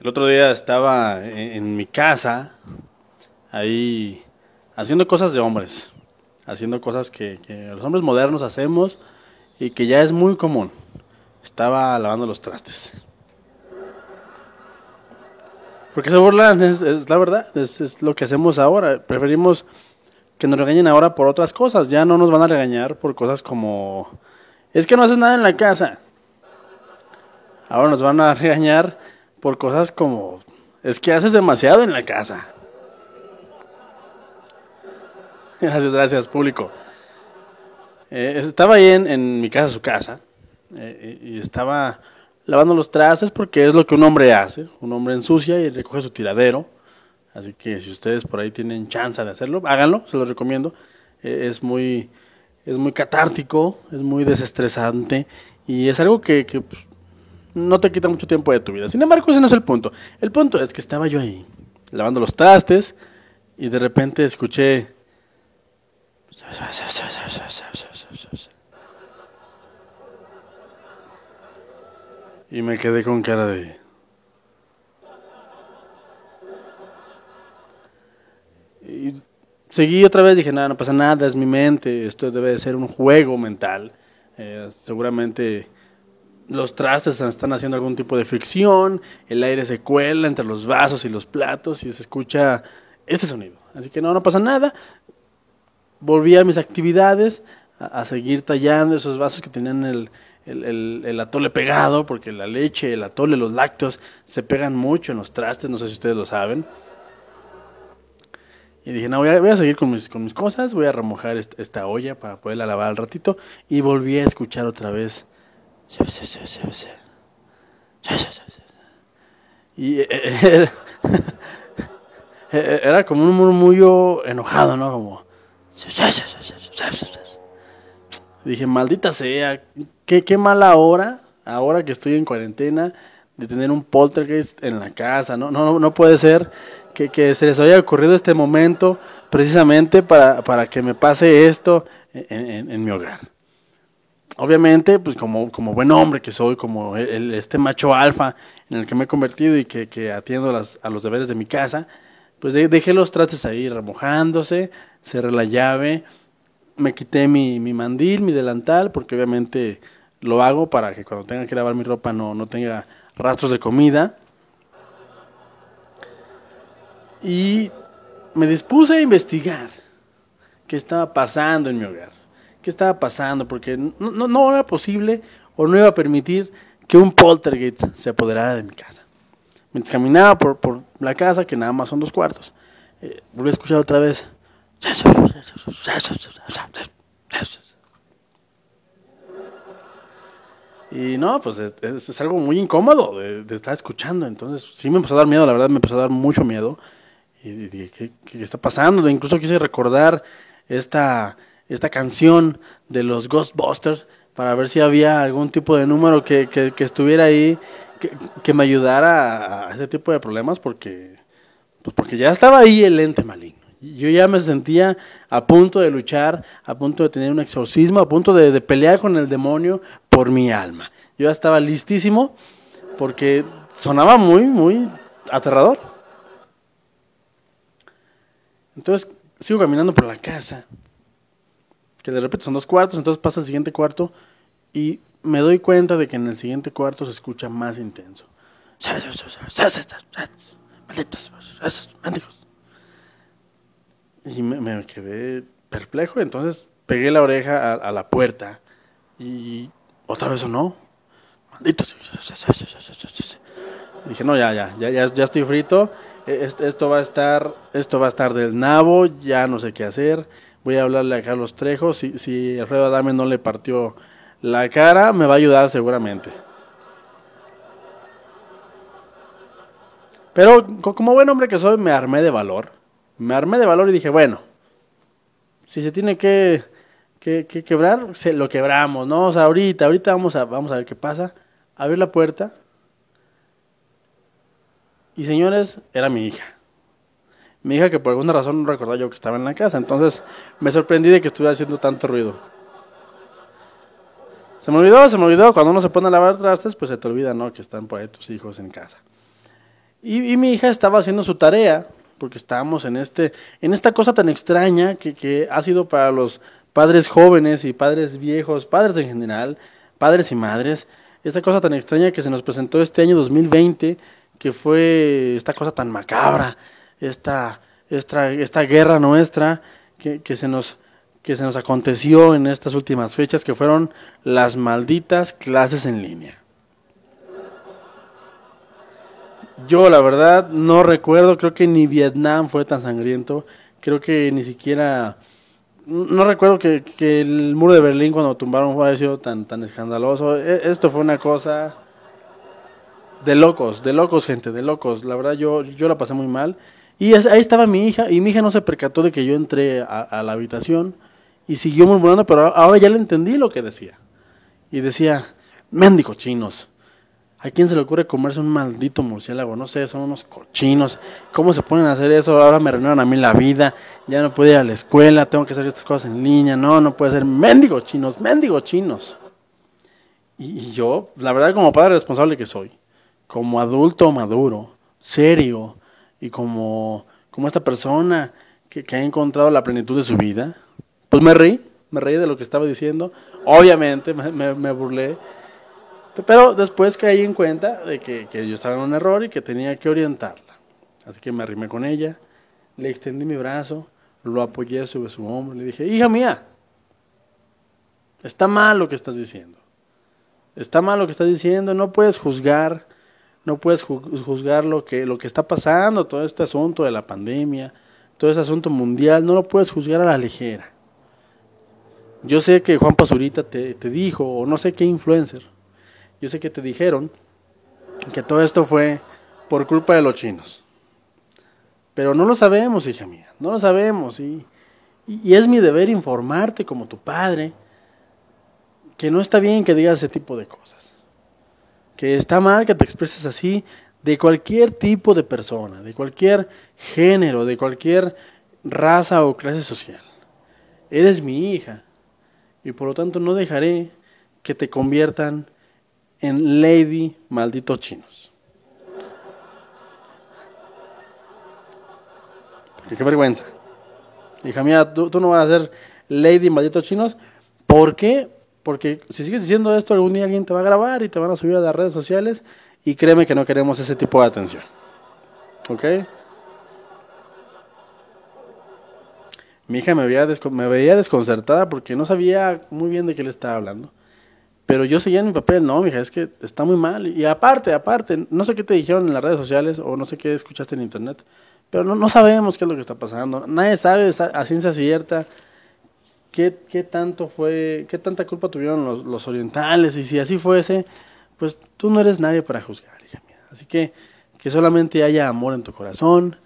El otro día estaba en, mi casa, ahí haciendo cosas de hombres, haciendo cosas que, los hombres modernos hacemos y que ya es muy común. Estaba lavando los trastes. Porque se burlan, es, es la verdad, es, es lo que hacemos ahora. Preferimos que nos regañen ahora por otras cosas. Ya no nos van a regañar por cosas como... Es que no haces nada en la casa. Ahora nos van a regañar por cosas como... Es que haces demasiado en la casa. Gracias, gracias, público. Eh, estaba ahí en, mi casa, su casa, eh, y estaba lavando los trastes porque es lo que un hombre hace. Un hombre ensucia y recoge su tiradero. Así que si ustedes por ahí tienen chance de hacerlo, háganlo, se los recomiendo. Eh, es muy es muy catártico, es muy desestresante y es algo que, que, pues, no te quita mucho tiempo de tu vida. Sin embargo, ese no es el punto. El punto es que estaba yo ahí lavando los trastes y de repente escuché y me quedé con cara de y seguí otra vez, dije, nada, no pasa nada, es mi mente, esto debe de ser un juego mental. Eh, seguramente los trastes están haciendo algún tipo de fricción, el aire se cuela entre los vasos y los platos y se escucha este sonido. Así que no, no pasa nada. Volví a mis actividades, a, seguir tallando esos vasos que tenían el, atole pegado, porque la leche, el atole, los lácteos se pegan mucho en los trastes, no sé si ustedes lo saben. Y dije, no, voy a, seguir con mis, con mis cosas, voy a remojar esta, esta olla para poderla lavar al ratito. Y volví a escuchar otra vez. Y eh, era, era como un murmullo enojado, ¿no? Como... Dije, maldita sea, qué, qué mala hora, ahora que estoy en cuarentena, de tener un poltergeist en la casa. No, no, no puede ser que, que se les haya ocurrido este momento precisamente para, para que me pase esto en, en, en mi hogar. Obviamente, pues como, como buen hombre que soy, como el, este macho alfa en el que me he convertido y que, que atiendo a los deberes de mi casa, pues de, dejé los trastes ahí remojándose, cerré la llave, me quité mi, mi mandil, mi delantal, porque obviamente lo hago para que cuando tenga que lavar mi ropa no, no tenga rastros de comida. Y me dispuse a investigar qué estaba pasando en mi hogar. ¿Qué estaba pasando? Porque no, no, no era posible o no iba a permitir que un poltergeist se apoderara de mi casa. Mientras caminaba por, por la casa, que nada más son dos cuartos, eh, volví a escuchar otra vez. Y no, pues es, es algo muy incómodo de, de, estar escuchando. Entonces sí me empezó a dar miedo, la verdad me empezó a dar mucho miedo. Y dije, ¿qué, qué está pasando? Incluso quise recordar esta, esta canción de los Ghostbusters para ver si había algún tipo de número que, que, estuviera ahí que, que, me ayudara a ese tipo de problemas porque, pues porque ya estaba ahí el ente maligno. Yo ya me sentía a punto de luchar, a punto de tener un exorcismo, a punto de, de pelear con el demonio por mi alma. Yo ya estaba listísimo porque sonaba muy, muy aterrador. Entonces sigo caminando por la casa, que de repente son dos cuartos, entonces paso al siguiente cuarto y me doy cuenta de que en el siguiente cuarto se escucha más intenso. Malditos, malditos. Y me, me, quedé perplejo, entonces pegué la oreja a, a la puerta y otra vez o no. Malditos. Dije, no, ya, ya, ya, ya, estoy frito. Esto va a estar, esto va a estar del nabo, ya no sé qué hacer. Voy a hablarle a Carlos Trejo. Si, si Alfredo Adame no le partió la cara, me va a ayudar seguramente. Pero como buen hombre que soy, me armé de valor. Me armé de valor y dije, bueno, si se tiene que, que, que quebrar, se, lo quebramos, ¿no? O sea, ahorita, ahorita vamos a, vamos a ver qué pasa. Abrir la puerta. Y señores, era mi hija. Mi hija que por alguna razón no recordaba yo que estaba en la casa. Entonces me sorprendí de que estuviera haciendo tanto ruido. Se me olvidó, se me olvidó. Cuando uno se pone a lavar trastes, pues se te olvida, ¿no? Que están por ahí tus hijos en casa. Y, mi hija estaba haciendo su tarea, porque estábamos en, este, en esta cosa tan extraña que, que ha sido para los padres jóvenes y padres viejos, padres en general, padres y madres, esta cosa tan extraña que se nos presentó este año 2020, que fue esta cosa tan macabra, esta, esta, esta guerra nuestra que, que, se nos, que se nos aconteció en estas últimas fechas, que fueron las malditas clases en línea. Yo la verdad no recuerdo, creo que ni Vietnam fue tan sangriento, creo que ni siquiera no recuerdo que, que, el muro de Berlín cuando tumbaron fue sido tan, tan escandaloso. E, esto fue una cosa de locos, de locos, gente, de locos. La verdad yo, yo la pasé muy mal. Y ahí estaba mi hija, y mi hija no se percató de que yo entré a, la habitación y siguió murmurando, pero ahora ya le entendí lo que decía. Y decía, mendigo chinos, ¿A quién se le ocurre comerse un maldito murciélago? No sé, son unos cochinos. ¿Cómo se ponen a hacer eso? Ahora me arruinaron a mí la vida. Ya no puedo ir a la escuela, tengo que hacer estas cosas en línea. No, no puede ser. Mendigo chinos, mendigo chinos. Y, yo, la verdad, como padre responsable que soy, como adulto maduro, serio, y como, como esta persona que, que ha encontrado la plenitud de su vida, pues me reí, me reí de lo que estaba diciendo. Obviamente me, me, burlé pero después caí en cuenta de que, yo estaba en un error y que tenía que orientarla. Así que me arrimé con ella, le extendí mi brazo, lo apoyé sobre su hombro le dije, hija mía, está mal lo que estás diciendo. Está mal lo que estás diciendo, no puedes juzgar, no puedes juzgar lo que, lo que está pasando, todo este asunto de la pandemia, todo este asunto mundial, no lo puedes juzgar a la ligera. Yo sé que Juan Pazurita te, te dijo, o no sé qué influencer, yo sé que te dijeron que todo esto fue por culpa de los chinos. Pero no lo sabemos, hija mía, no lo sabemos. Y, y, es mi deber informarte como tu padre que no está bien que digas ese tipo de cosas. Que está mal que te expreses así de cualquier tipo de persona, de cualquier género, de cualquier raza o clase social. Eres mi hija y por lo tanto no dejaré que te conviertan en Lady Malditos Chinos. qué vergüenza. Hija mía, tú, no vas a ser Lady Malditos Chinos. ¿Por qué? Porque si sigues diciendo esto, algún día alguien te va a grabar y te van a subir a las redes sociales y créeme que no queremos ese tipo de atención. ¿Ok? Mi hija me veía, me veía desconcertada porque no sabía muy bien de qué le estaba hablando. Pero yo seguía en mi papel, no, mija, es que está muy mal. Y aparte, aparte, no sé qué te dijeron en las redes sociales o no sé qué escuchaste en internet, pero no, no sabemos qué es lo que está pasando. Nadie sabe a ciencia cierta qué, qué tanto fue, qué tanta culpa tuvieron los, los orientales. Y si así fuese, pues tú no eres nadie para juzgar, hija mía. Así que que solamente haya amor en tu corazón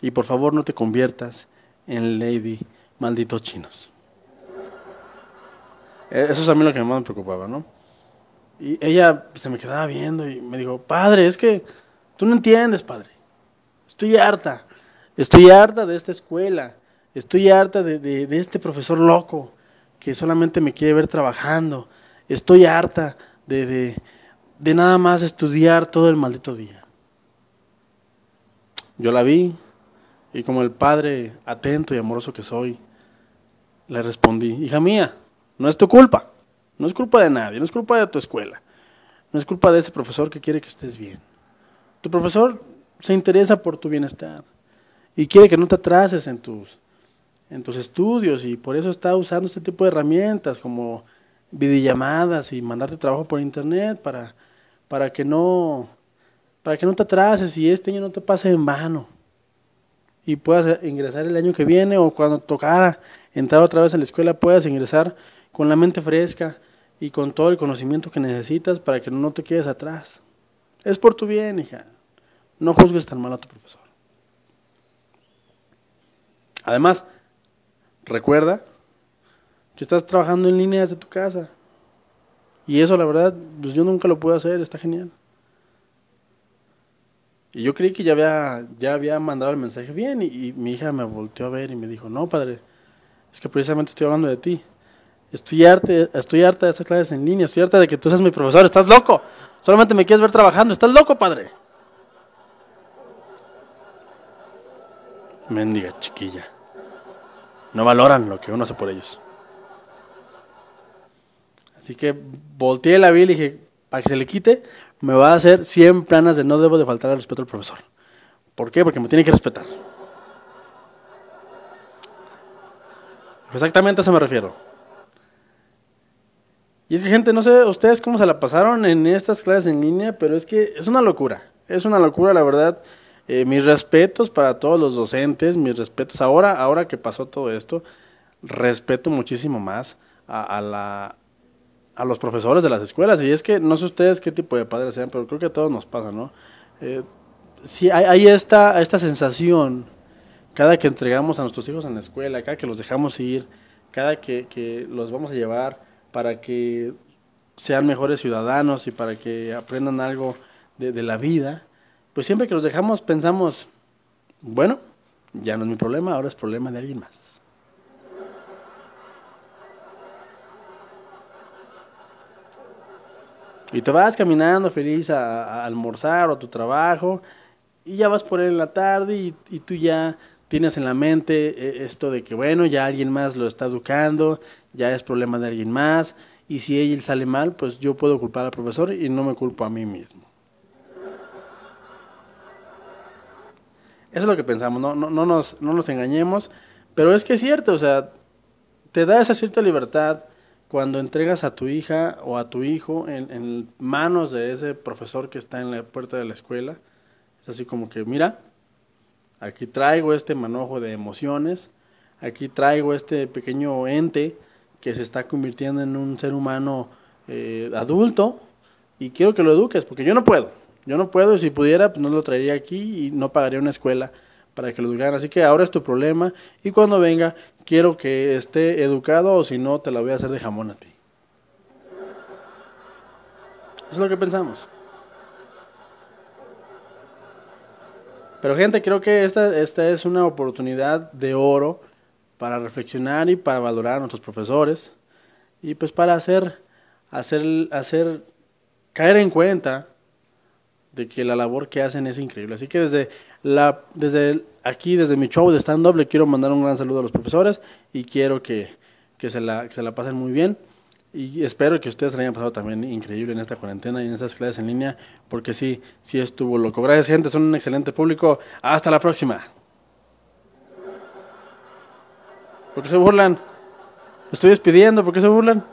y por favor no te conviertas en lady malditos chinos. Eh, eso es a mí lo que más me preocupaba, ¿no? Y ella se me quedaba viendo y me dijo, padre, es que tú no entiendes, padre. Estoy harta. Estoy harta de esta escuela. Estoy harta de, de, este profesor loco que solamente me quiere ver trabajando. Estoy harta de, de, de nada más estudiar todo el maldito día. Yo la vi y como el padre atento y amoroso que soy, le respondí, hija mía, no es tu culpa. No es culpa de nadie. No es culpa de tu escuela. No es culpa de ese profesor que quiere que estés bien. Tu profesor se interesa por tu bienestar y quiere que no te atrases en tus, en tus estudios y por eso está usando este tipo de herramientas como videollamadas y mandarte trabajo por internet para, para que no para que no te atrases y este año no te pase en vano y puedas ingresar el año que viene o cuando tocara entrar otra vez a la escuela puedas ingresar con la mente fresca y con todo el conocimiento que necesitas para que no te quedes atrás. Es por tu bien, hija. No juzgues tan mal a tu profesor. Además, recuerda que estás trabajando en línea desde tu casa. Y eso, la verdad, pues yo nunca lo puedo hacer, está genial. Y yo creí que ya había, ya había mandado el mensaje bien y, mi hija me volteó a ver y me dijo, no, padre, es que precisamente estoy hablando de ti. Estoy harta, estoy harta de estas clases en línea, estoy harta de que tú seas mi profesor, estás loco. Solamente me quieres ver trabajando, estás loco, padre. Mendiga chiquilla. No valoran lo que uno hace por ellos. Así que volteé la vi y dije, para que se le quite, me va a hacer 100 planas de no debo de faltar al respeto al profesor. ¿Por qué? Porque me tiene que respetar. Exactamente a eso me refiero. Y es que gente, no sé ustedes cómo se la pasaron en estas clases en línea, pero es que es una locura. Es una locura, la verdad. Eh, mis respetos para todos los docentes, mis respetos. Ahora, ahora que pasó todo esto, respeto muchísimo más a, la, a los profesores de las escuelas. Y es que no sé ustedes qué tipo de padres sean, pero creo que a todos nos pasa, ¿no? Eh, sí, hay, esta, esta sensación cada que entregamos a nuestros hijos en la escuela, cada que los dejamos ir, cada que, que los vamos a llevar para que sean mejores ciudadanos y para que aprendan algo de, de la vida, pues siempre que los dejamos pensamos, bueno, ya no es mi problema, ahora es problema de alguien más. Y te vas caminando feliz a, almorzar o a tu trabajo y ya vas por él en la tarde y, y tú ya tienes en la mente eh, esto de que, bueno, ya alguien más lo está educando, ya es problema de alguien más, y si él sale mal, pues yo puedo culpar al profesor y no me culpo a mí mismo. Eso es lo que pensamos, no, no, no, nos, no nos engañemos, pero es que es cierto, o sea, te da esa cierta libertad cuando entregas a tu hija o a tu hijo en, en manos de ese profesor que está en la puerta de la escuela. Es así como que, mira, Aquí traigo este manojo de emociones, aquí traigo este pequeño ente que se está convirtiendo en un ser humano eh, adulto y quiero que lo eduques porque yo no puedo. Yo no puedo si pudiera pues no lo traería aquí y no pagaría una escuela para que lo educaran. Así que ahora es tu problema y cuando venga quiero que esté educado o si no te la voy a hacer de jamón a ti. Eso es lo que pensamos. Pero gente, creo que esta, esta es una oportunidad de oro para reflexionar y para valorar a nuestros profesores y pues para hacer, hacer, hacer caer en cuenta de que la labor que hacen es increíble. Así que desde, la, desde aquí, desde mi show de stand-up, le quiero mandar un gran saludo a los profesores y quiero que, que, se, la, que se la pasen muy bien. Y espero que ustedes se hayan pasado también increíble en esta cuarentena y en estas clases en línea, porque sí, sí estuvo loco. Gracias, gente, son un excelente público. Hasta la próxima. ¿Por qué se burlan? estoy despidiendo, ¿por qué se burlan?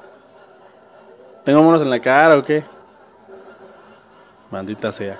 ¿Tengo monos en la cara o qué? Maldita sea.